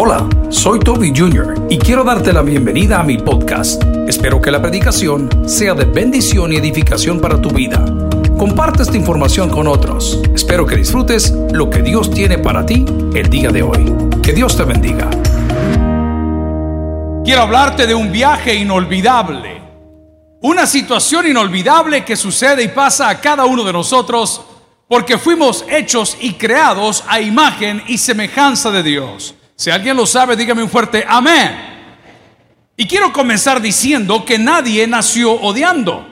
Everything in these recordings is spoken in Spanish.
Hola, soy Toby Jr. y quiero darte la bienvenida a mi podcast. Espero que la predicación sea de bendición y edificación para tu vida. Comparte esta información con otros. Espero que disfrutes lo que Dios tiene para ti el día de hoy. Que Dios te bendiga. Quiero hablarte de un viaje inolvidable. Una situación inolvidable que sucede y pasa a cada uno de nosotros porque fuimos hechos y creados a imagen y semejanza de Dios. Si alguien lo sabe, dígame un fuerte amén. Y quiero comenzar diciendo que nadie nació odiando.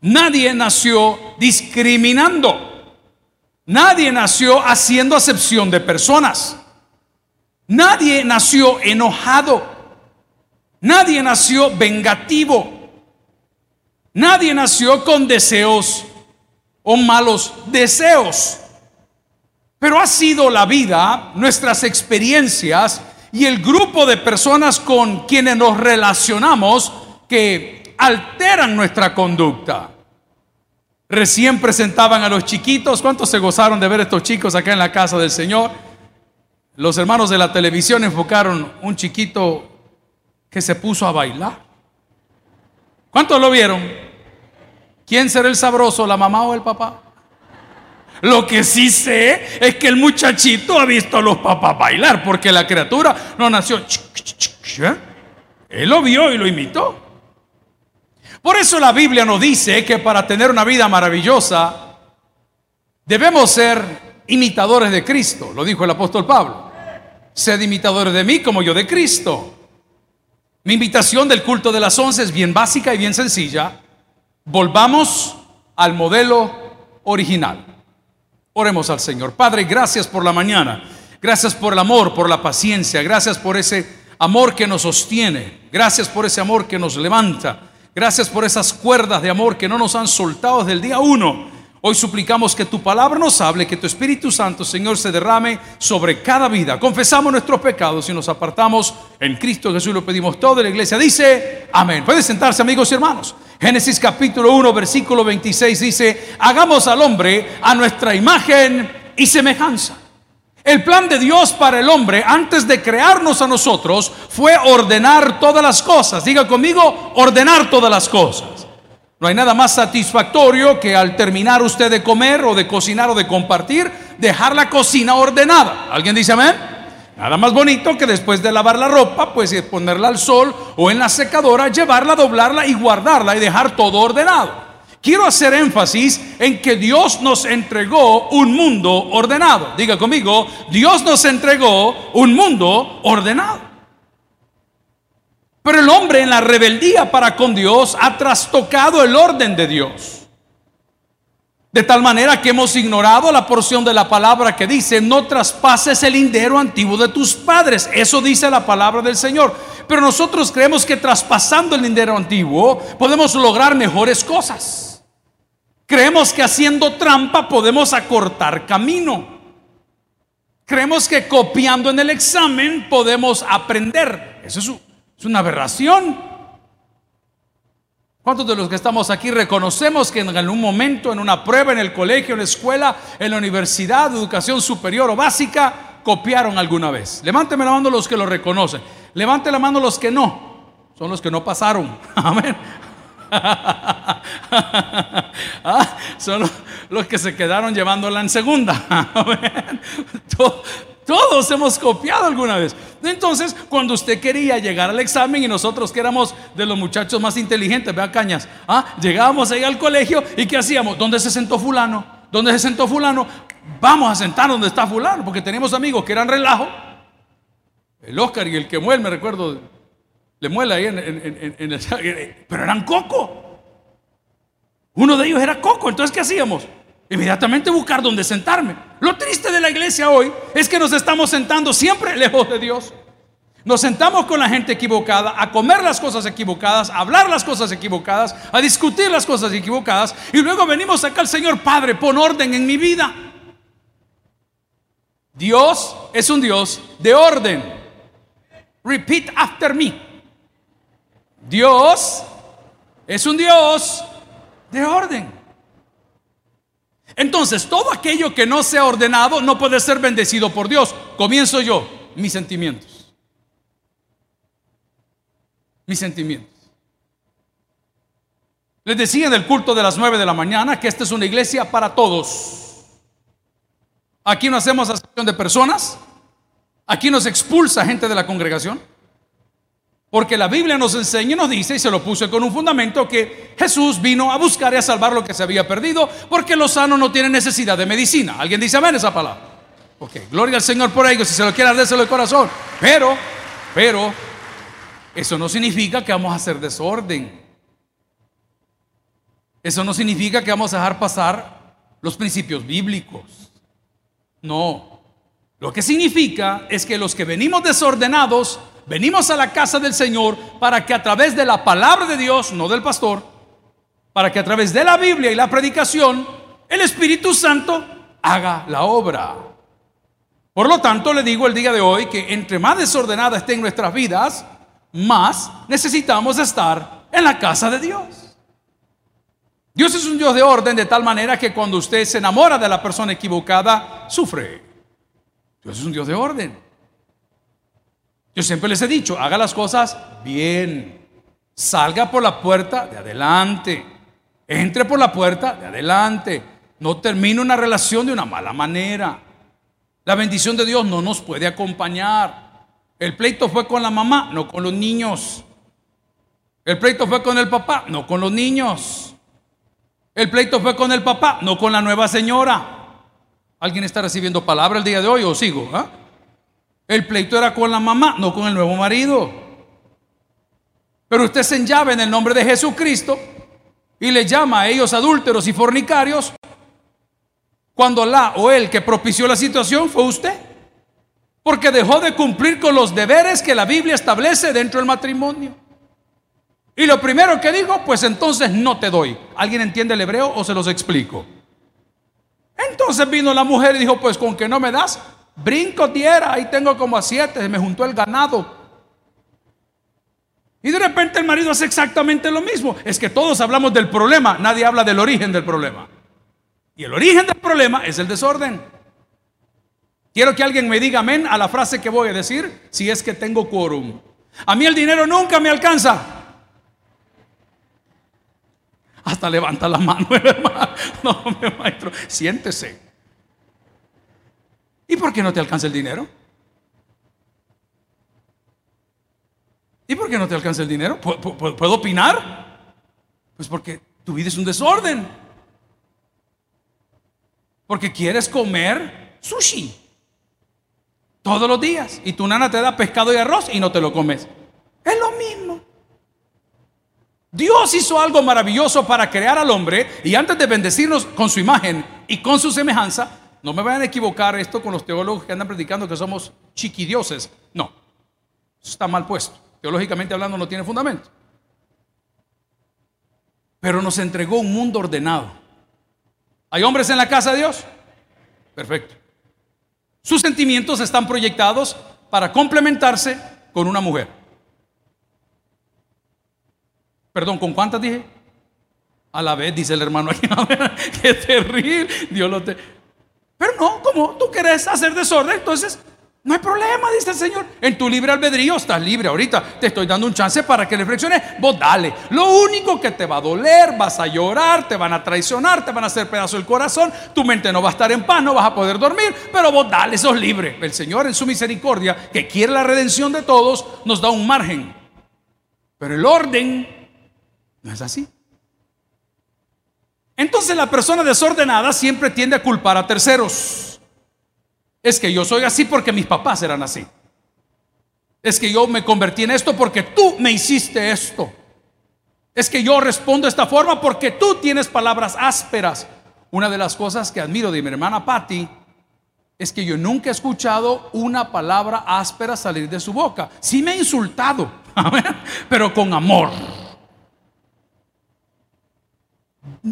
Nadie nació discriminando. Nadie nació haciendo acepción de personas. Nadie nació enojado. Nadie nació vengativo. Nadie nació con deseos o malos deseos. Pero ha sido la vida, nuestras experiencias y el grupo de personas con quienes nos relacionamos que alteran nuestra conducta. Recién presentaban a los chiquitos. ¿Cuántos se gozaron de ver estos chicos acá en la casa del Señor? Los hermanos de la televisión enfocaron un chiquito que se puso a bailar. ¿Cuántos lo vieron? ¿Quién será el sabroso, la mamá o el papá? Lo que sí sé es que el muchachito ha visto a los papás bailar, porque la criatura no nació. ¿eh? Él lo vio y lo imitó. Por eso la Biblia nos dice que para tener una vida maravillosa debemos ser imitadores de Cristo, lo dijo el apóstol Pablo. Sed imitadores de mí como yo de Cristo. Mi invitación del culto de las once es bien básica y bien sencilla. Volvamos al modelo original. Oremos al Señor. Padre, gracias por la mañana. Gracias por el amor, por la paciencia. Gracias por ese amor que nos sostiene. Gracias por ese amor que nos levanta. Gracias por esas cuerdas de amor que no nos han soltado desde el día uno. Hoy suplicamos que tu palabra nos hable, que tu Espíritu Santo, Señor, se derrame sobre cada vida. Confesamos nuestros pecados y nos apartamos en Cristo Jesús. Lo pedimos todo. La iglesia dice, amén. Puede sentarse, amigos y hermanos. Génesis capítulo 1, versículo 26 dice, hagamos al hombre a nuestra imagen y semejanza. El plan de Dios para el hombre antes de crearnos a nosotros fue ordenar todas las cosas. Diga conmigo, ordenar todas las cosas. No hay nada más satisfactorio que al terminar usted de comer o de cocinar o de compartir, dejar la cocina ordenada. ¿Alguien dice amén? Nada más bonito que después de lavar la ropa, pues ponerla al sol o en la secadora, llevarla, doblarla y guardarla y dejar todo ordenado. Quiero hacer énfasis en que Dios nos entregó un mundo ordenado. Diga conmigo, Dios nos entregó un mundo ordenado. Pero el hombre en la rebeldía para con Dios ha trastocado el orden de Dios. De tal manera que hemos ignorado la porción de la palabra que dice, no traspases el lindero antiguo de tus padres. Eso dice la palabra del Señor. Pero nosotros creemos que traspasando el lindero antiguo podemos lograr mejores cosas. Creemos que haciendo trampa podemos acortar camino. Creemos que copiando en el examen podemos aprender. Eso es es una aberración. ¿Cuántos de los que estamos aquí reconocemos que en algún momento, en una prueba, en el colegio, en la escuela, en la universidad, educación superior o básica, copiaron alguna vez? Levánteme la mano los que lo reconocen. Levante la mano los que no. Son los que no pasaron. Amén. Ah, son los, que se quedaron llevándola en segunda. Amén. Todos hemos copiado alguna vez. Entonces, cuando usted quería llegar al examen y nosotros que éramos de los muchachos más inteligentes, vea cañas, ¿ah? llegábamos ahí al colegio y ¿qué hacíamos? ¿Dónde se sentó fulano? ¿Dónde se sentó fulano? Vamos a sentar donde está fulano, porque teníamos amigos que eran relajo. El Oscar y el que muele, me recuerdo, le muele ahí en, en el... Pero eran coco. Uno de ellos era coco, entonces ¿qué hacíamos? Inmediatamente buscar dónde sentarme. Lo triste de la iglesia hoy es que nos estamos sentando siempre lejos de Dios. Nos sentamos con la gente equivocada, a comer las cosas equivocadas, a hablar las cosas equivocadas, a discutir las cosas equivocadas, y luego venimos acá al Señor, Padre, pon orden en mi vida. Dios es un Dios de orden. Repeat after me. Dios es un Dios de orden. Entonces, todo aquello que no sea ordenado no puede ser bendecido por Dios. Comienzo yo. mis sentimientos. Mis sentimientos. Les decía en el culto de las 9 de la mañana que esta es una iglesia para todos. Aquí no hacemos acepción de personas. Aquí nos expulsa gente de la congregación. Porque la Biblia nos enseña y nos dice, y se lo puse con un fundamento, que Jesús vino a buscar y a salvar lo que se había perdido, porque los sanos no tienen necesidad de medicina. ¿Alguien dice amén esa palabra? Ok, gloria al Señor por ello, si se lo quiere, déselo el corazón. Pero, pero, eso no significa que vamos a hacer desorden. Eso no significa que vamos a dejar pasar los principios bíblicos. No. Lo que significa es que los que venimos desordenados, venimos a la casa del Señor para que a través de la palabra de Dios, no del pastor, para que a través de la Biblia y la predicación, el Espíritu Santo haga la obra. Por lo tanto, le digo el día de hoy que entre más desordenada estén nuestras vidas, más necesitamos estar en la casa de Dios. Dios es un Dios de orden de tal manera que cuando usted se enamora de la persona equivocada, sufre. Dios es un Dios de orden. Yo siempre les he dicho, haga las cosas bien. Salga por la puerta de adelante. Entre por la puerta de adelante. No termine una relación de una mala manera. La bendición de Dios no nos puede acompañar. El pleito fue con la mamá, no con los niños. El pleito fue con el papá, no con los niños. El pleito fue con el papá, no con la nueva señora. ¿Alguien está recibiendo palabra el día de hoy o sigo? ¿Ah? El pleito era con la mamá, no con el nuevo marido. Pero usted se enllave en el nombre de Jesucristo y le llama a ellos adúlteros y fornicarios cuando la o él que propició la situación fue usted. Porque dejó de cumplir con los deberes que la Biblia establece dentro del matrimonio. Y lo primero que dijo, pues entonces no te doy. ¿Alguien entiende el hebreo o se los explico? Entonces vino la mujer y dijo, pues con que no me das, brinco diera, ahí tengo como a siete, me juntó el ganado. Y de repente el marido hace exactamente lo mismo. Es que todos hablamos del problema, nadie habla del origen del problema. Y el origen del problema es el desorden. Quiero que alguien me diga amén a la frase que voy a decir si es que tengo quórum. A mí el dinero nunca me alcanza. Hasta levanta la mano, hermano. No, maestro, siéntese. ¿Y por qué no te alcanza el dinero? ¿Y por qué no te alcanza el dinero? ¿Puedo, opinar? Pues porque tu vida es un desorden. Porque quieres comer sushi todos los días y tu nana te da pescado y arroz y no te lo comes. Es lo mismo. Dios hizo algo maravilloso para crear al hombre y antes de bendecirnos con su imagen y con su semejanza, no me vayan a equivocar esto con los teólogos que andan predicando que somos chiquidioses. No, está mal puesto. Teológicamente hablando no tiene fundamento. Pero nos entregó un mundo ordenado. ¿Hay hombres en la casa de Dios? Perfecto. Sus sentimientos están proyectados para complementarse con una mujer. Perdón, ¿con cuántas dije? A la vez, dice el hermano aquí. Qué terrible. Dios lo te. Pero no, como tú quieres hacer desorden, entonces no hay problema, dice el Señor. En tu libre albedrío estás libre. Ahorita te estoy dando un chance para que reflexiones. Vos dale. Lo único que te va a doler, vas a llorar, te van a traicionar, te van a hacer pedazo el corazón. Tu mente no va a estar en paz, no vas a poder dormir. Pero vos dale, sos libre. El Señor en su misericordia, que quiere la redención de todos, nos da un margen. Pero el orden no es así. Entonces la persona desordenada siempre tiende a culpar a terceros. Es que yo soy así porque mis papás eran así. Es que yo me convertí en esto porque tú me hiciste esto. Es que yo respondo de esta forma porque tú tienes palabras ásperas. Una de las cosas que admiro de mi hermana Patty es que yo nunca he escuchado una palabra áspera salir de su boca. Sí me ha insultado, pero con amor.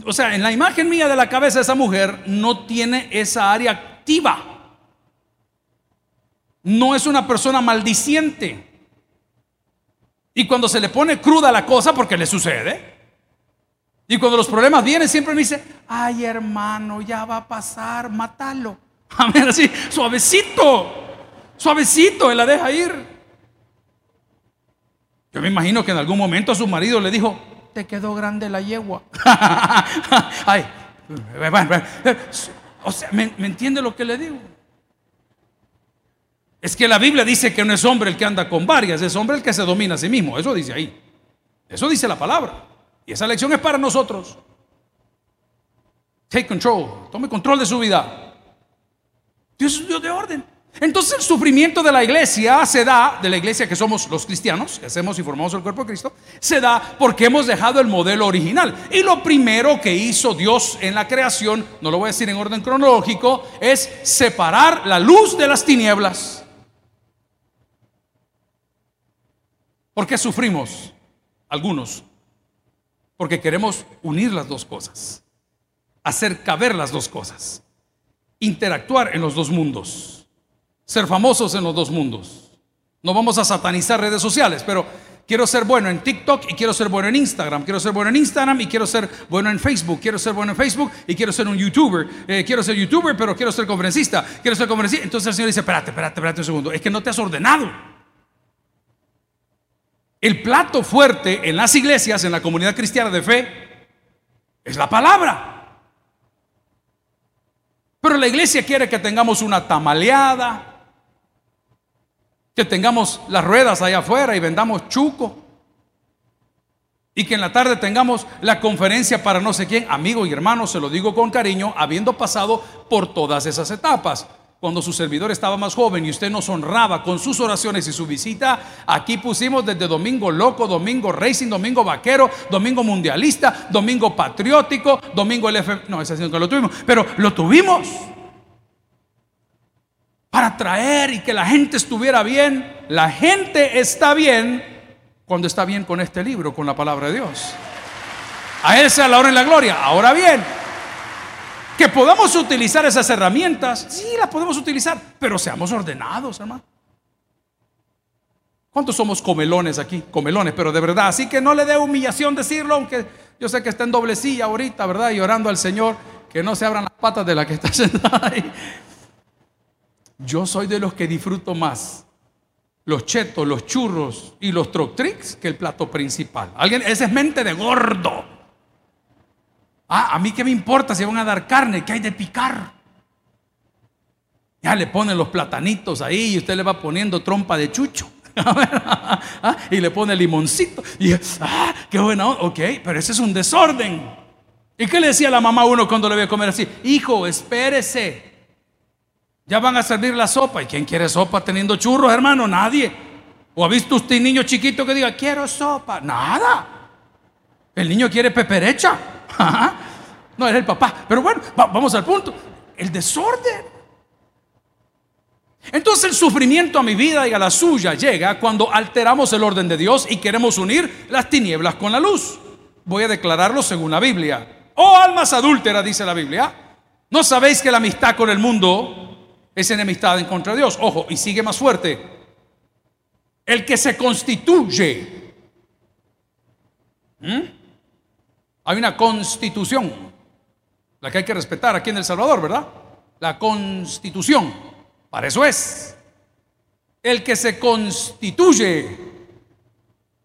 O sea, en la imagen mía de la cabeza de esa mujer no tiene esa área activa. No es una persona maldiciente. Y cuando se le pone cruda la cosa, porque le sucede, y cuando los problemas vienen, siempre me dice, ay hermano, ya va a pasar, mátalo. A ver, así, suavecito, Suavecito, él la deja ir. Yo me imagino que en algún momento a su marido le dijo, te quedó grande la yegua. Ay, o sea, ¿me, ¿me entiende lo que le digo? Es que la Biblia dice que no es hombre el que anda con varias, es hombre el que se domina a sí mismo. Eso dice ahí. Eso dice la palabra. Y esa lección es para nosotros. Take control. Tome control de su vida. Dios es Dios de orden. Entonces el sufrimiento de la iglesia se da, de la iglesia que somos los cristianos, que hacemos y formamos el cuerpo de Cristo, se da porque hemos dejado el modelo original. Y lo primero que hizo Dios en la creación, no lo voy a decir en orden cronológico, es separar la luz de las tinieblas. ¿Por qué sufrimos? Algunos. Porque queremos unir las dos cosas, hacer caber las dos cosas, interactuar en los dos mundos, ser famosos en los dos mundos. No vamos a satanizar redes sociales, pero quiero ser bueno en TikTok y quiero ser bueno en Instagram, quiero ser bueno en Instagram y quiero ser bueno en Facebook, quiero ser bueno en Facebook y quiero ser un youtuber, eh, quiero ser youtuber pero quiero ser conferencista, quiero ser conferencista. Entonces el Señor dice, espérate, espérate, espérate un segundo, es que no te has ordenado. El plato fuerte en las iglesias, en la comunidad cristiana de fe, es la palabra. Pero la iglesia quiere que tengamos una tamaleada, que tengamos las ruedas allá afuera y vendamos chuco. Y que en la tarde tengamos la conferencia para no sé quién, amigo y hermano, se lo digo con cariño, habiendo pasado por todas esas etapas. Cuando su servidor estaba más joven y usted nos honraba con sus oraciones y su visita, aquí pusimos desde domingo loco, domingo racing, domingo vaquero, domingo mundialista, domingo patriótico, domingo LF, no, ese sí que lo tuvimos, pero lo tuvimos para traer y que la gente estuviera bien. La gente está bien cuando está bien con este libro, con la palabra de Dios. A Él sea la hora y la gloria. Ahora bien, que podamos utilizar esas herramientas, sí, las podemos utilizar, pero seamos ordenados, hermano. ¿Cuántos somos comelones aquí? Comelones, pero de verdad. Así que no le dé humillación decirlo, aunque yo sé que está en doble silla ahorita, ¿verdad? Y orando al Señor, que no se abran las patas de la que está sentada ahí. Yo soy de los que disfruto más los chetos, los churros y los troctrix que el plato principal. Alguien, ese es mente de gordo. Ah, a mí qué me importa si van a dar carne, ¿qué hay de picar? Ya le ponen los platanitos ahí y usted le va poniendo trompa de chucho. Ah, y le pone limoncito. Y, ah, qué buena Ok, pero ese es un desorden. ¿Y qué le decía la mamá a uno cuando le voy a comer así? Hijo, espérese. Ya van a servir la sopa. ¿Y quién quiere sopa teniendo churros, hermano? Nadie. ¿O ha visto usted niño chiquito que diga, quiero sopa? Nada. El niño quiere peperecha. No, era el papá. Pero bueno, vamos al punto. El desorden. Entonces el sufrimiento a mi vida y a la suya llega cuando alteramos el orden de Dios y queremos unir las tinieblas con la luz. Voy a declararlo según la Biblia. Oh almas adúlteras, dice la Biblia. ¿No sabéis que la amistad con el mundo es enemistad en contra de Dios? Ojo, y sigue más fuerte. El que se constituye. ¿Mm? Hay una constitución, la que hay que respetar aquí en El Salvador, ¿verdad? La constitución. Para eso es. El que se constituye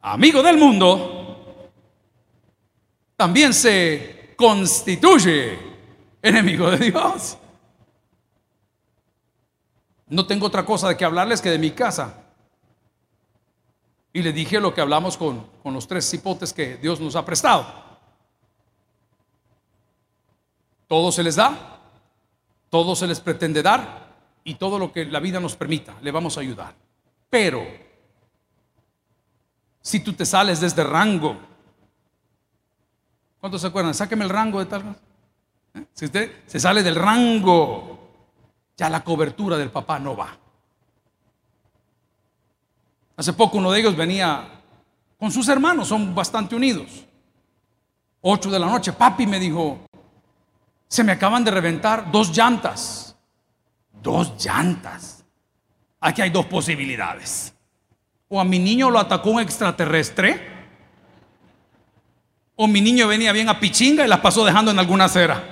amigo del mundo, también se constituye enemigo de Dios. No tengo otra cosa de que hablarles que de mi casa. Y le dije lo que hablamos con, con los tres cipotes que Dios nos ha prestado. Todo se les da, todo se les pretende dar y todo lo que la vida nos permita, le vamos a ayudar. Pero, si tú te sales desde rango, ¿cuántos se acuerdan? Sáqueme el rango de tal. ¿Eh? Si usted se sale del rango, ya la cobertura del papá no va. Hace poco uno de ellos venía con sus hermanos, son bastante unidos. Ocho de la noche, papi me dijo, se me acaban de reventar dos llantas. Dos llantas. Aquí hay dos posibilidades. O a mi niño lo atacó un extraterrestre. O mi niño venía bien a pichinga y las pasó dejando en alguna acera.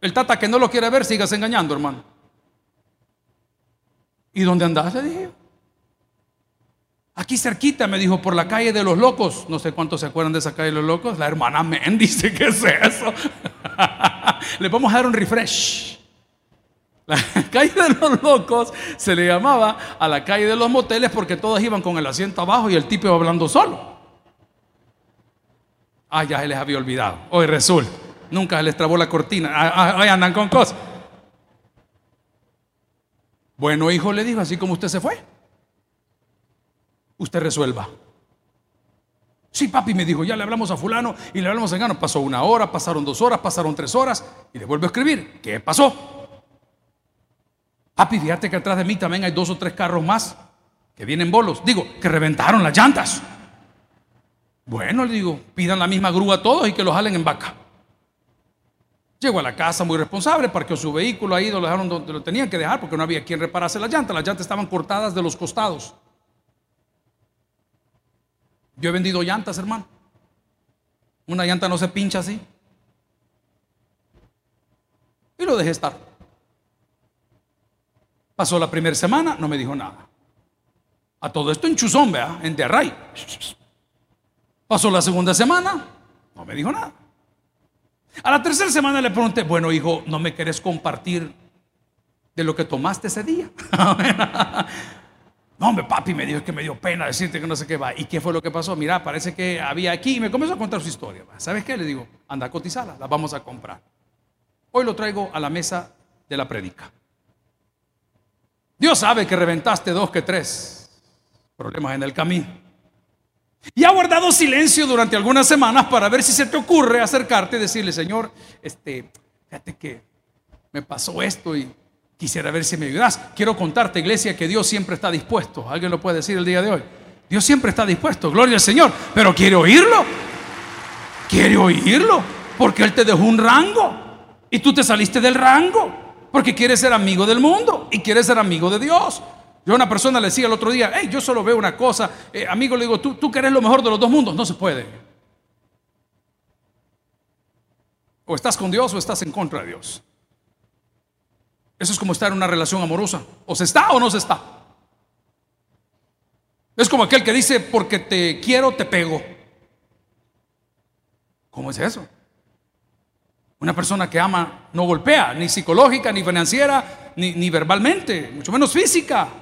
El tata que no lo quiere ver, sigas engañando, hermano. ¿Y dónde andás? Le dije. Aquí cerquita, me dijo, por la calle de los locos. No sé cuántos se acuerdan de esa calle de los locos. La hermana Men dice, ¿qué es eso? Le vamos a dar un refresh. La calle de los locos se le llamaba a la calle de los moteles porque todos iban con el asiento abajo y el tipo iba hablando solo. Ah, ya se les había olvidado. Hoy resulta. Nunca se les trabó la cortina. Ah, ah, hoy andan con cosas. Bueno, hijo, le dijo, así como usted se fue usted resuelva. Sí, papi me dijo, ya le hablamos a fulano y le hablamos a engano. Pasó una hora, pasaron dos horas, pasaron tres horas y le vuelvo a escribir. ¿Qué pasó? Papi, fíjate que atrás de mí también hay dos o tres carros más que vienen bolos. Digo, que reventaron las llantas. Bueno, le digo, pidan la misma grúa todos y que los jalen en vaca. Llegó a la casa muy responsable, parqueó su vehículo ahí, lo dejaron donde lo tenían que dejar porque no había quien reparase las llantas. Las llantas estaban cortadas de los costados. Yo he vendido llantas, hermano. Una llanta no se pincha así. Y lo dejé estar. Pasó la primera semana, no me dijo nada. A todo esto en Chuzón, vea, en Derray. Pasó la segunda semana, no me dijo nada. A la tercera semana le pregunté, bueno hijo, ¿no me querés compartir de lo que tomaste ese día? No, hombre, papi me dijo que me dio pena decirte que no sé qué va. ¿Y qué fue lo que pasó? Mira, parece que había aquí y me comenzó a contar su historia. ¿Sabes qué? Le digo, anda a cotizarla, la vamos a comprar. Hoy lo traigo a la mesa de la predica. Dios sabe que reventaste dos que tres problemas en el camino. Y ha guardado silencio durante algunas semanas para ver si se te ocurre acercarte y decirle, Señor, este, fíjate que me pasó esto y Quisiera ver si me ayudas. Quiero contarte, iglesia, que Dios siempre está dispuesto. ¿Alguien lo puede decir el día de hoy? Dios siempre está dispuesto. Gloria al Señor. Pero quiere oírlo. Quiere oírlo. Porque Él te dejó un rango. Y tú te saliste del rango. Porque quieres ser amigo del mundo. Y quieres ser amigo de Dios. Yo a una persona le decía el otro día, hey, yo solo veo una cosa. Eh, amigo, le digo, ¿tú, tú querés lo mejor de los dos mundos. No se puede. O estás con Dios o estás en contra de Dios. Eso es como estar en una relación amorosa. O se está o no se está. Es como aquel que dice, porque te quiero, te pego. ¿Cómo es eso? Una persona que ama no golpea, ni psicológica, ni financiera, ni, ni verbalmente, mucho menos física.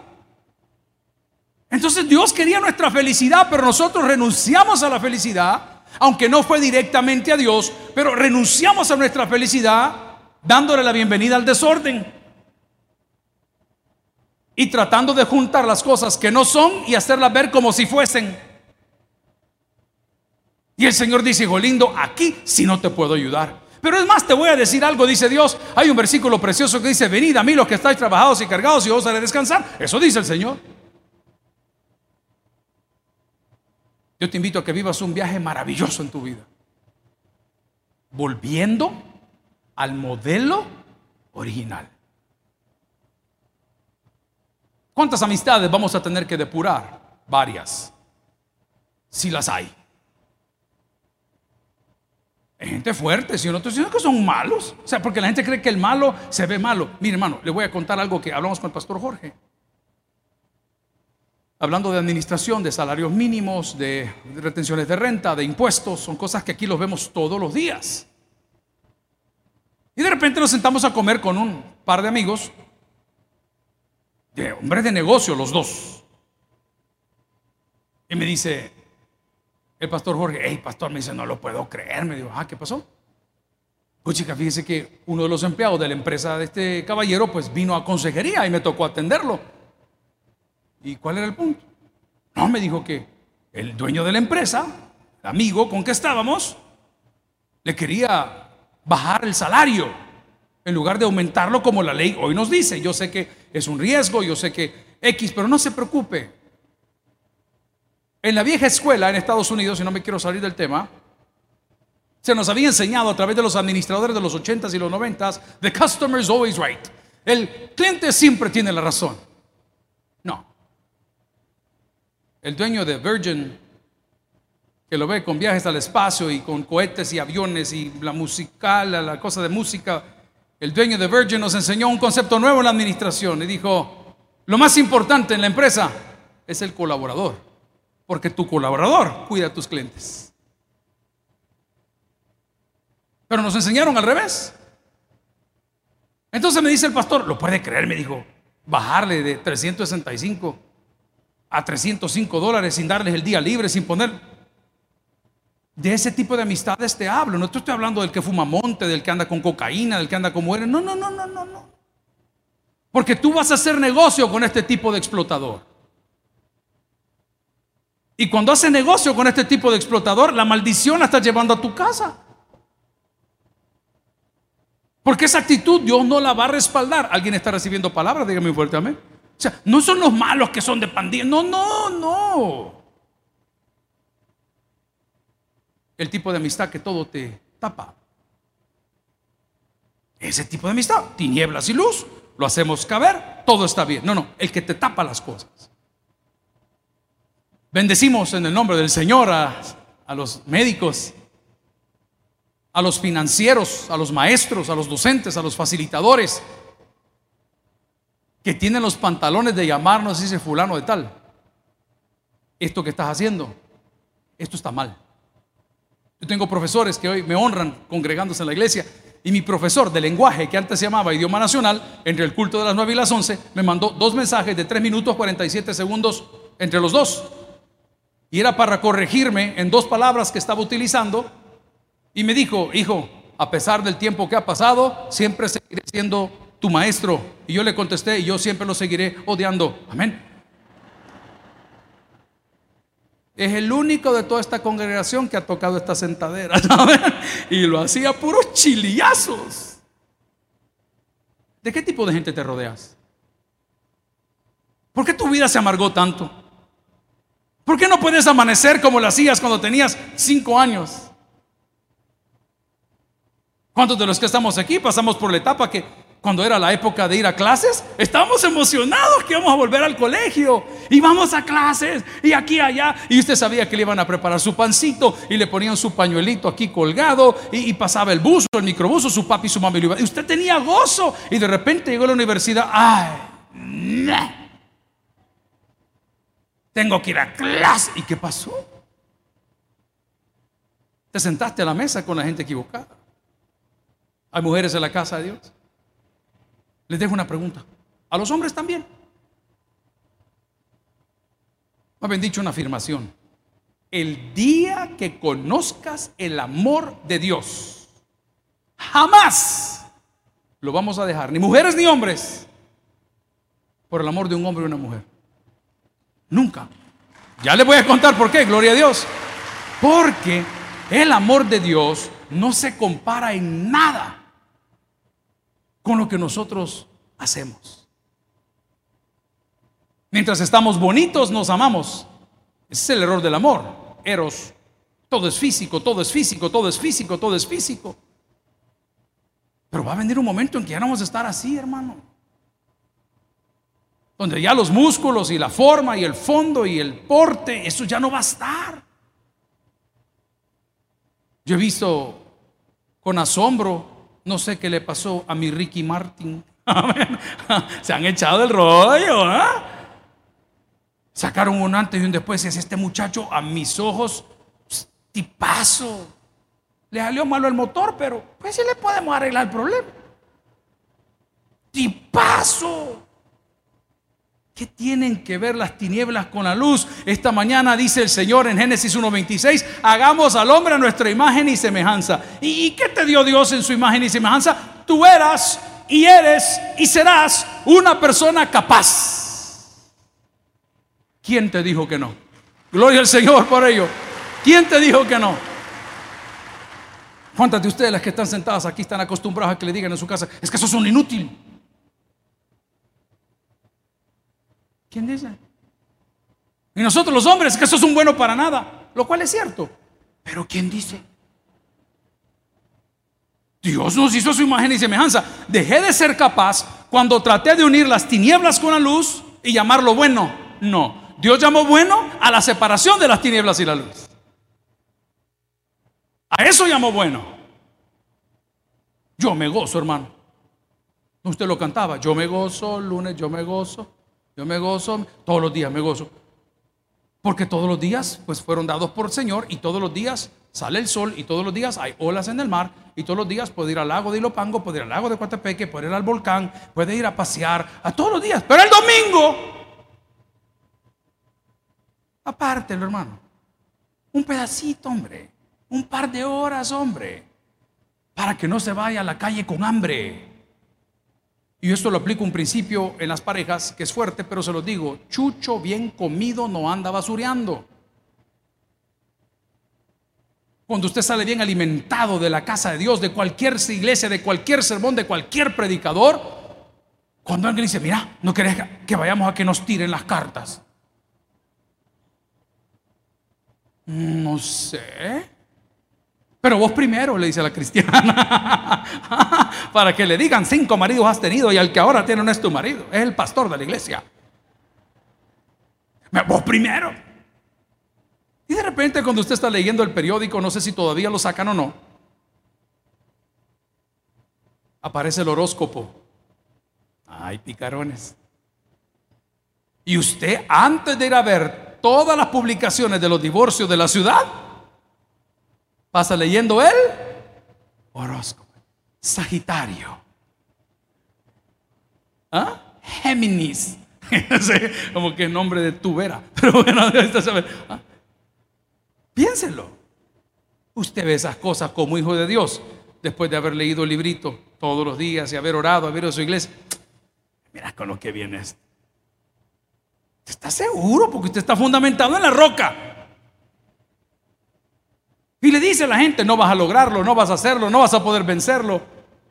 Entonces Dios quería nuestra felicidad, pero nosotros renunciamos a la felicidad, aunque no fue directamente a Dios, pero renunciamos a nuestra felicidad dándole la bienvenida al desorden y tratando de juntar las cosas que no son y hacerlas ver como si fuesen. Y el Señor dice, hijo lindo, aquí si no te puedo ayudar. Pero es más, te voy a decir algo, dice Dios. Hay un versículo precioso que dice, venid a mí los que estáis trabajados y cargados y os haré descansar. Eso dice el Señor. Yo te invito a que vivas un viaje maravilloso en tu vida. Volviendo al modelo original. ¿Cuántas amistades vamos a tener que depurar? Varias. Si las hay. Hay gente fuerte, si no diciendo que son malos. O sea, porque la gente cree que el malo se ve malo. Mire, hermano, le voy a contar algo que hablamos con el pastor Jorge. Hablando de administración, de salarios mínimos, de retenciones de renta, de impuestos, son cosas que aquí los vemos todos los días. Y de repente nos sentamos a comer con un par de amigos de hombres de negocio los dos. Y me dice el pastor Jorge, hey pastor, me dice, no lo puedo creer. Me dijo, ah, ¿qué pasó? Pues chica, fíjese que uno de los empleados de la empresa de este caballero, pues vino a consejería y me tocó atenderlo. ¿Y cuál era el punto? No, me dijo que el dueño de la empresa, el amigo con que estábamos, le quería bajar el salario en lugar de aumentarlo como la ley hoy nos dice. Yo sé que es un riesgo, yo sé que X, pero no se preocupe. En la vieja escuela en Estados Unidos, y no me quiero salir del tema, se nos había enseñado a través de los administradores de los 80s y los 90s, the customer is always right. El cliente siempre tiene la razón. No. El dueño de Virgin, que lo ve con viajes al espacio y con cohetes y aviones y la musical, la cosa de música, el dueño de Virgin nos enseñó un concepto nuevo en la administración y dijo, Lo más importante en la empresa es el colaborador, porque tu colaborador cuida a tus clientes. Pero nos enseñaron al revés. Entonces me dice el pastor, lo puede creer, me dijo, bajarle de 365 a 305 dólares sin darles el día libre, sin poner... De ese tipo de amistades te hablo. No te estoy hablando del que fuma monte, del que anda con cocaína, del que anda con muere. No, no, no, no, no, no. Porque tú vas a hacer negocio con este tipo de explotador. Y cuando haces negocio con este tipo de explotador, la maldición la estás llevando a tu casa. Porque esa actitud Dios no la va a respaldar. ¿Alguien está recibiendo palabras? Dígame fuerte amén. O sea, no son los malos que son de pandilla. No, no, no. El tipo de amistad que todo te tapa. Ese tipo de amistad, tinieblas y luz, lo hacemos caber, todo está bien. No, no, el que te tapa las cosas. Bendecimos en el nombre del Señor a, a los médicos, a los financieros, a los maestros, a los docentes, a los facilitadores, que tienen los pantalones de llamarnos, dice fulano de tal. Esto que estás haciendo, esto está mal. Yo tengo profesores que hoy me honran congregándose en la iglesia y mi profesor de lenguaje, que antes se llamaba idioma nacional, entre el culto de las 9 y las 11, me mandó dos mensajes de 3 minutos 47 segundos entre los dos. Y era para corregirme en dos palabras que estaba utilizando. Y me dijo, hijo, a pesar del tiempo que ha pasado, siempre seguiré siendo tu maestro. Y yo le contesté, y yo siempre lo seguiré odiando. Amén. Es el único de toda esta congregación que ha tocado esta sentadera. Y lo hacía puros chiliazos. ¿De qué tipo de gente te rodeas? ¿Por qué tu vida se amargó tanto? ¿Por qué no puedes amanecer como lo hacías cuando tenías cinco años? ¿Cuántos de los que estamos aquí pasamos por la etapa que cuando era la época de ir a clases, estábamos emocionados que íbamos a volver al colegio. Y vamos a clases y aquí allá. Y usted sabía que le iban a preparar su pancito y le ponían su pañuelito aquí colgado y, pasaba el buzo, el microbuso, su papi y su mamá. Y usted tenía gozo. Y de repente llegó a la universidad. ¡Ay! Tengo que ir a clase. ¿Y qué pasó? Te sentaste a la mesa con la gente equivocada. Hay mujeres en la casa de Dios les dejo una pregunta. A los hombres también. Me habían dicho una afirmación. El día que conozcas el amor de Dios, jamás lo vamos a dejar, ni mujeres ni hombres, por el amor de un hombre o una mujer. Nunca. Ya les voy a contar por qué, gloria a Dios. Porque el amor de Dios no se compara en nada con lo que nosotros hacemos. Mientras estamos bonitos, nos amamos. Ese es el error del amor. Eros. Todo es físico, todo es físico, todo es físico, todo es físico. Pero va a venir un momento en que ya no vamos a estar así, hermano. Donde ya los músculos y la forma y el fondo y el porte, eso ya no va a estar. Yo he visto con asombro no sé qué le pasó a mi Ricky Martin. Se han echado el rollo. ¿ah? Sacaron un antes y un después. Y es este muchacho a mis ojos, tipazo. Le salió malo el motor, pero pues sí le podemos arreglar el problema. Tipazo. ¿Qué tienen que ver las tinieblas con la luz? Esta mañana dice el Señor en Génesis 1.26, hagamos al hombre a nuestra imagen y semejanza. ¿Y qué te dio Dios en su imagen y semejanza? Tú eras y eres y serás una persona capaz. ¿Quién te dijo que no? Gloria al Señor por ello. ¿Quién te dijo que no? ¿Cuántas de ustedes las que están sentadas aquí están acostumbradas a que le digan en su casa, es que eso es un inútil? ¿Quién dice? Y nosotros los hombres, que eso es un bueno para nada, lo cual es cierto. Pero ¿quién dice? Dios nos hizo su imagen y semejanza. Dejé de ser capaz cuando traté de unir las tinieblas con la luz y llamarlo bueno. No, Dios llamó bueno a la separación de las tinieblas y la luz. A eso llamó bueno. Yo me gozo, hermano. Usted lo cantaba. Yo me gozo lunes, yo me gozo Yo me gozo, todos los días me gozo. Porque todos los días pues fueron dados por el Señor y todos los días sale el sol y todos los días hay olas en el mar y todos los días puede ir al lago de Ilopango, puede ir al lago de Coatepeque, puede ir al volcán, puede ir a pasear, a todos los días. Pero el domingo, apártelo hermano, un pedacito hombre, un par de horas hombre, para que no se vaya a la calle con hambre. Y esto lo aplico un principio en las parejas que es fuerte, pero se lo digo, chucho bien comido no anda basureando. Cuando usted sale bien alimentado de la casa de Dios, de cualquier iglesia, de cualquier sermón, de cualquier predicador, cuando alguien dice, mira, no querés que vayamos a que nos tiren las cartas. No sé. Pero vos primero, le dice la cristiana, para que le digan, cinco maridos has tenido y el que ahora tiene no es tu marido, es el pastor de la iglesia. Vos primero. Y de repente cuando usted está leyendo el periódico, no sé si todavía lo sacan o no, aparece el horóscopo. Ay, picarones. Y usted, antes de ir a ver todas las publicaciones de los divorcios de la ciudad, Pasa leyendo el horóscopo. Sagitario. ¿Ah? Géminis. Como que nombre de tubera. Pero bueno, ¿Ah? piénselo. Usted ve esas cosas como hijo de Dios, después de haber leído el librito todos los días y haber orado, haber ido a su iglesia. Mira con lo que viene. ¿Usted está seguro? Porque usted está fundamentado en la roca. Y le dice a la gente, no vas a lograrlo, no vas a hacerlo, no vas a poder vencerlo.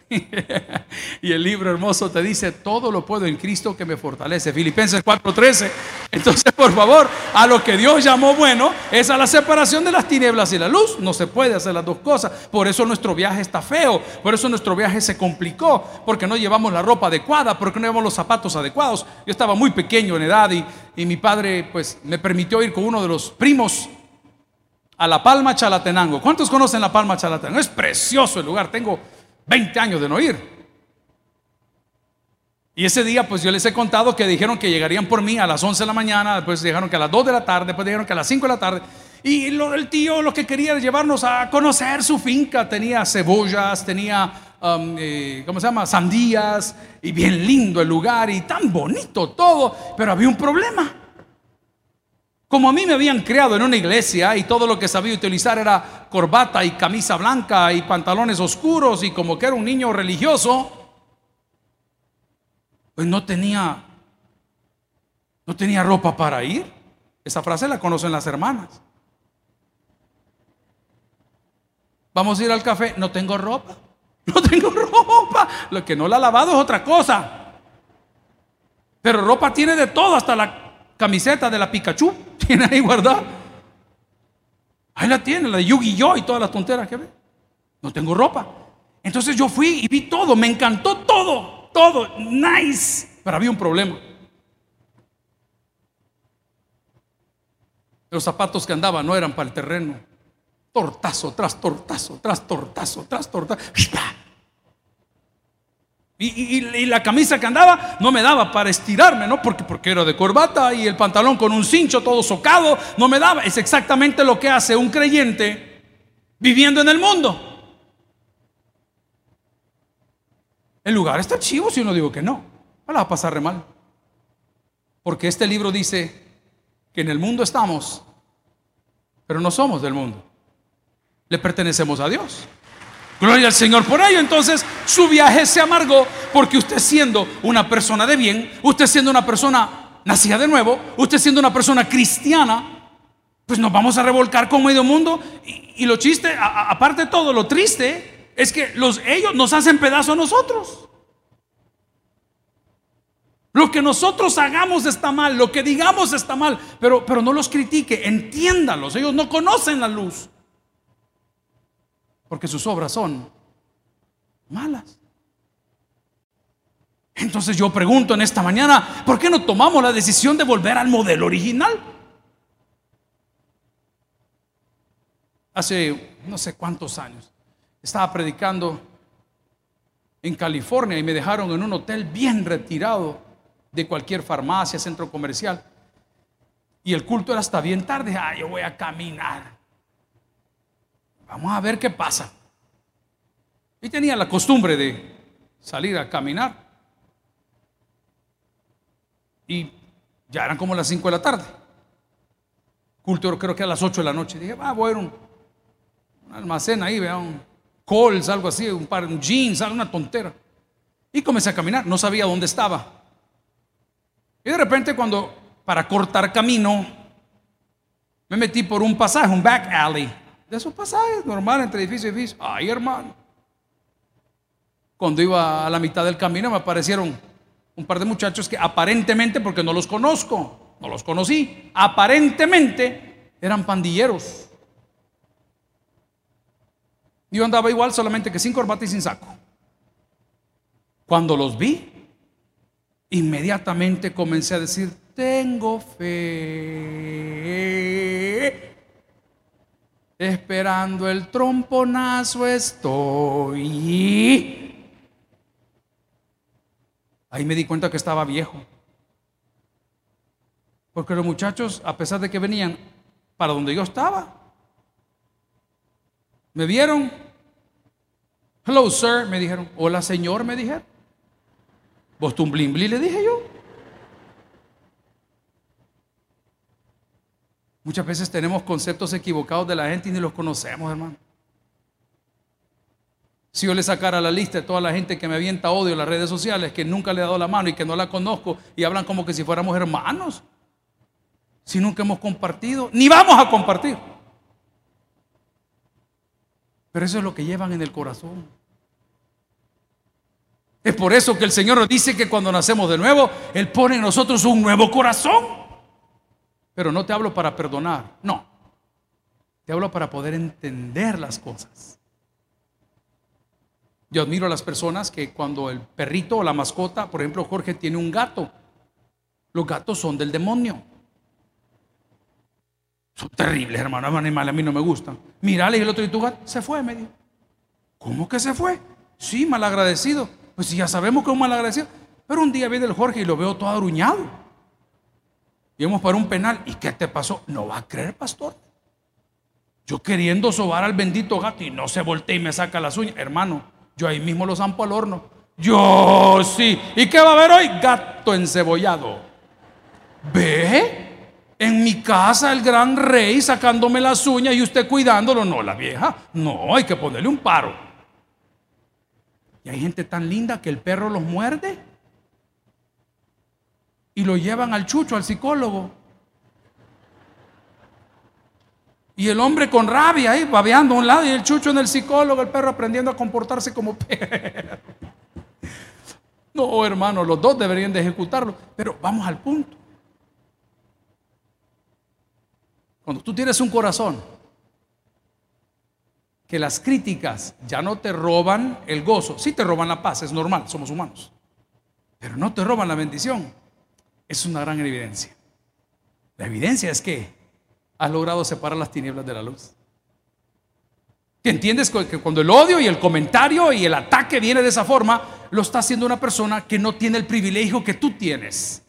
y el libro hermoso te dice, todo lo puedo en Cristo que me fortalece. Filipenses 4:13. Entonces, por favor, a lo que Dios llamó bueno es a la separación de las tinieblas y la luz. No se puede hacer las dos cosas. Por eso nuestro viaje está feo. Por eso nuestro viaje se complicó. Porque no llevamos la ropa adecuada, porque no llevamos los zapatos adecuados. Yo estaba muy pequeño en edad y, y mi padre pues me permitió ir con uno de los primos a La Palma Chalatenango. ¿Cuántos conocen La Palma Chalatenango? Es precioso el lugar, tengo 20 años de no ir. Y ese día pues yo les he contado que dijeron que llegarían por mí a las 11 de la mañana, después dijeron que a las 2 de la tarde, después dijeron que a las 5 de la tarde. Y el tío lo que quería era llevarnos a conocer su finca, tenía cebollas, tenía, um, eh, ¿cómo se llama? Sandías, y bien lindo el lugar y tan bonito todo, pero había un problema. Como a mí me habían creado en una iglesia y todo lo que sabía utilizar era corbata y camisa blanca y pantalones oscuros y como que era un niño religioso, pues no tenía no tenía ropa para ir. Esa frase la conocen las hermanas. Vamos a ir al café, no tengo ropa. No tengo ropa. Lo que no la ha lavado es otra cosa. Pero ropa tiene de todo, hasta la camiseta de la Pikachu. Tiene ahí guardada. Ahí la tiene, la de Yu-Gi-Oh y todas las tonteras que ve. No tengo ropa. Entonces yo fui y vi todo, me encantó todo, todo, nice. Pero había un problema. Los zapatos que andaban no eran para el terreno. Tortazo tras tortazo, tras tortazo, tras tortazo. Y, la camisa que andaba no me daba para estirarme, ¿no? Porque, porque era de corbata y el pantalón con un cincho todo socado, no me daba. Es exactamente lo que hace un creyente viviendo en el mundo. El lugar está chivo si uno digo que no. No la va a pasar mal. Porque este libro dice que en el mundo estamos, pero no somos del mundo. Le pertenecemos a Dios. Gloria al Señor por ello. Entonces su viaje se amargó porque usted siendo una persona de bien, usted siendo una persona nacida de nuevo, usted siendo una persona cristiana, pues nos vamos a revolcar con medio mundo. Y, lo chiste, aparte de todo, lo triste es que los, ellos nos hacen pedazo a nosotros. Lo que nosotros hagamos está mal, lo que digamos está mal, pero, pero no los critique, entiéndalos, ellos no conocen la luz porque sus obras son malas. Entonces yo pregunto en esta mañana, ¿por qué no tomamos la decisión de volver al modelo original? Hace no sé cuántos años estaba predicando en California y me dejaron en un hotel bien retirado de cualquier farmacia, centro comercial. Y el culto era hasta bien tarde. Ah, yo voy a caminar. Vamos a ver qué pasa. Y tenía la costumbre de salir a caminar. Y ya eran como las 5 de la tarde. Culto creo que a las 8 de la noche. Dije, va, voy a ir un, un almacén ahí, vea, un Coles, algo así, un par, de jeans, una tontera. Y comencé a caminar, no sabía dónde estaba. Y de repente cuando, para cortar camino, me metí por un pasaje, un back alley. De esos pasajes normal entre edificio y edificio. Ay, hermano. Cuando iba a la mitad del camino me aparecieron un par de muchachos que aparentemente, porque no los conozco, no los conocí, aparentemente eran pandilleros. Yo andaba igual, solamente que sin corbata y sin saco. Cuando los vi, inmediatamente comencé a decir, tengo fe. Esperando el tromponazo estoy. Ahí me di cuenta que estaba viejo. Porque los muchachos, a pesar de que venían para donde yo estaba, me vieron. Hello, sir, me dijeron. Hola, señor, me dijeron. Vos blimbli, le dije yo. Muchas veces tenemos conceptos equivocados de la gente y ni los conocemos, hermano. Si yo le sacara la lista de toda la gente que me avienta odio en las redes sociales, que nunca le he dado la mano y que no la conozco y hablan como que si fuéramos hermanos, si nunca hemos compartido, ni vamos a compartir. Pero eso es lo que llevan en el corazón. Es por eso que el Señor nos dice que cuando nacemos de nuevo, Él pone en nosotros un nuevo corazón. Pero no te hablo para perdonar, no. Te hablo para poder entender las cosas. Yo admiro a las personas que cuando el perrito o la mascota, por ejemplo Jorge tiene un gato, los gatos son del demonio. Son terribles, hermano. Animales a mí no me gustan. Mírale, y el otro y tu gato se fue, me dijo. ¿Cómo que se fue? Sí, malagradecido. Pues ya sabemos que es un malagradecido. Pero un día viene el Jorge y lo veo todo aruñado. Íbamos para un penal. ¿Y qué te pasó? No va a creer, pastor. Yo queriendo sobar al bendito gato y no se voltea y me saca las uñas. Hermano, yo ahí mismo lo zampo al horno. Yo sí. ¿Y qué va a haber hoy? Gato encebollado. ¿Ve? En mi casa el gran rey sacándome las uñas y usted cuidándolo. No, la vieja. No, hay que ponerle un paro. Y hay gente tan linda que el perro los muerde y lo llevan al chucho, al psicólogo. Y el hombre con rabia ahí, babeando a un lado, y el chucho en el psicólogo, el perro aprendiendo a comportarse como perro. No, hermano, los dos deberían de ejecutarlo. Pero vamos al punto. Cuando tú tienes un corazón que las críticas ya no te roban el gozo, sí te roban la paz, es normal, somos humanos, pero no te roban la bendición, es una gran evidencia. La evidencia es que has logrado separar las tinieblas de la luz. ¿Te entiendes que cuando el odio y el comentario y el ataque viene de esa forma, lo está haciendo una persona que no tiene el privilegio que tú tienes?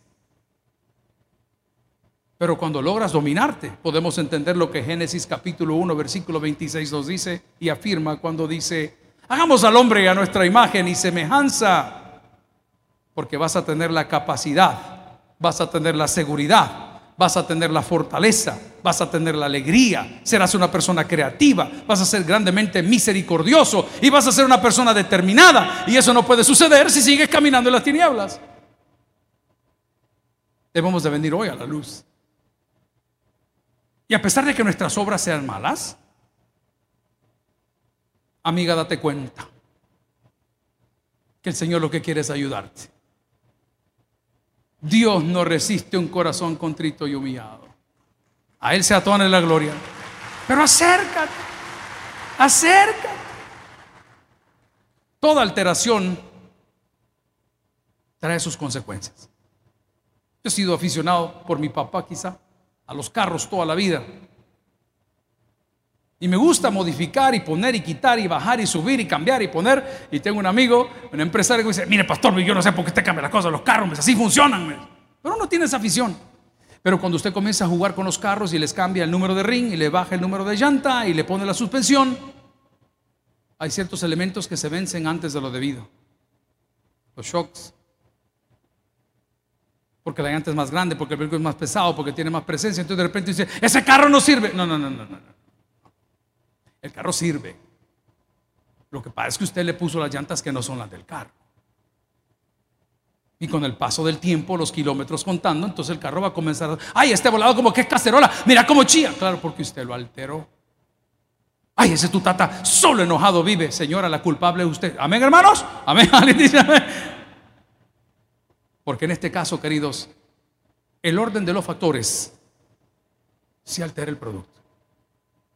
Pero cuando logras dominarte, podemos entender lo que Génesis capítulo 1, versículo 26 nos dice y afirma cuando dice, hagamos al hombre a nuestra imagen y semejanza, porque vas a tener la capacidad, vas a tener la seguridad, vas a tener la fortaleza, vas a tener la alegría, serás una persona creativa, vas a ser grandemente misericordioso y vas a ser una persona determinada. Y eso no puede suceder si sigues caminando en las tinieblas. Debemos de venir hoy a la luz. Y a pesar de que nuestras obras sean malas, amiga, date cuenta que el Señor lo que quiere es ayudarte. Dios no resiste un corazón contrito y humillado. A Él se atone la gloria. Pero acércate, acércate. Toda alteración trae sus consecuencias. Yo he sido aficionado por mi papá quizá a los carros toda la vida. Y me gusta modificar y poner y quitar y bajar y subir y cambiar y poner. Y tengo un amigo, un empresario que dice, mire pastor, yo no sé por qué usted cambia las cosas, los carros, así funcionan. Pero uno tiene esa afición. Pero cuando usted comienza a jugar con los carros y les cambia el número de ring y le baja el número de llanta y le pone la suspensión, hay ciertos elementos que se vencen antes de lo debido. Los shocks. Porque la llanta es más grande, porque el vehículo es más pesado, porque tiene más presencia. Entonces de repente dice, ese carro no sirve. No, no, no, no, no. El carro sirve. Lo que pasa es que usted le puso las llantas que no son las del carro. Y con el paso del tiempo, los kilómetros contando, entonces el carro va a comenzar a... ¡Ay, este volado como que es cacerola! ¡Mira cómo chía! Claro, porque usted lo alteró. ¡Ay, ese tu tata solo enojado vive! Señora, la culpable es usted. ¿Amén, hermanos? ¿Amén? Porque en este caso, queridos, el orden de los factores se altera el producto.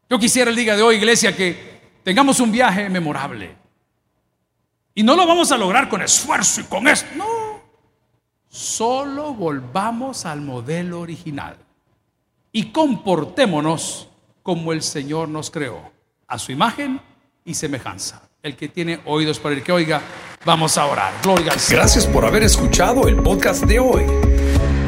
Yo quisiera el día de hoy, iglesia, que tengamos un viaje memorable. Y no lo vamos a lograr con esfuerzo y con esto. No. Solo volvamos al modelo original. Y comportémonos como el Señor nos creó, a su imagen y semejanza. El que tiene oídos para el que oiga, vamos a orar. Gloria al Señor. Gracias por haber escuchado el podcast de hoy.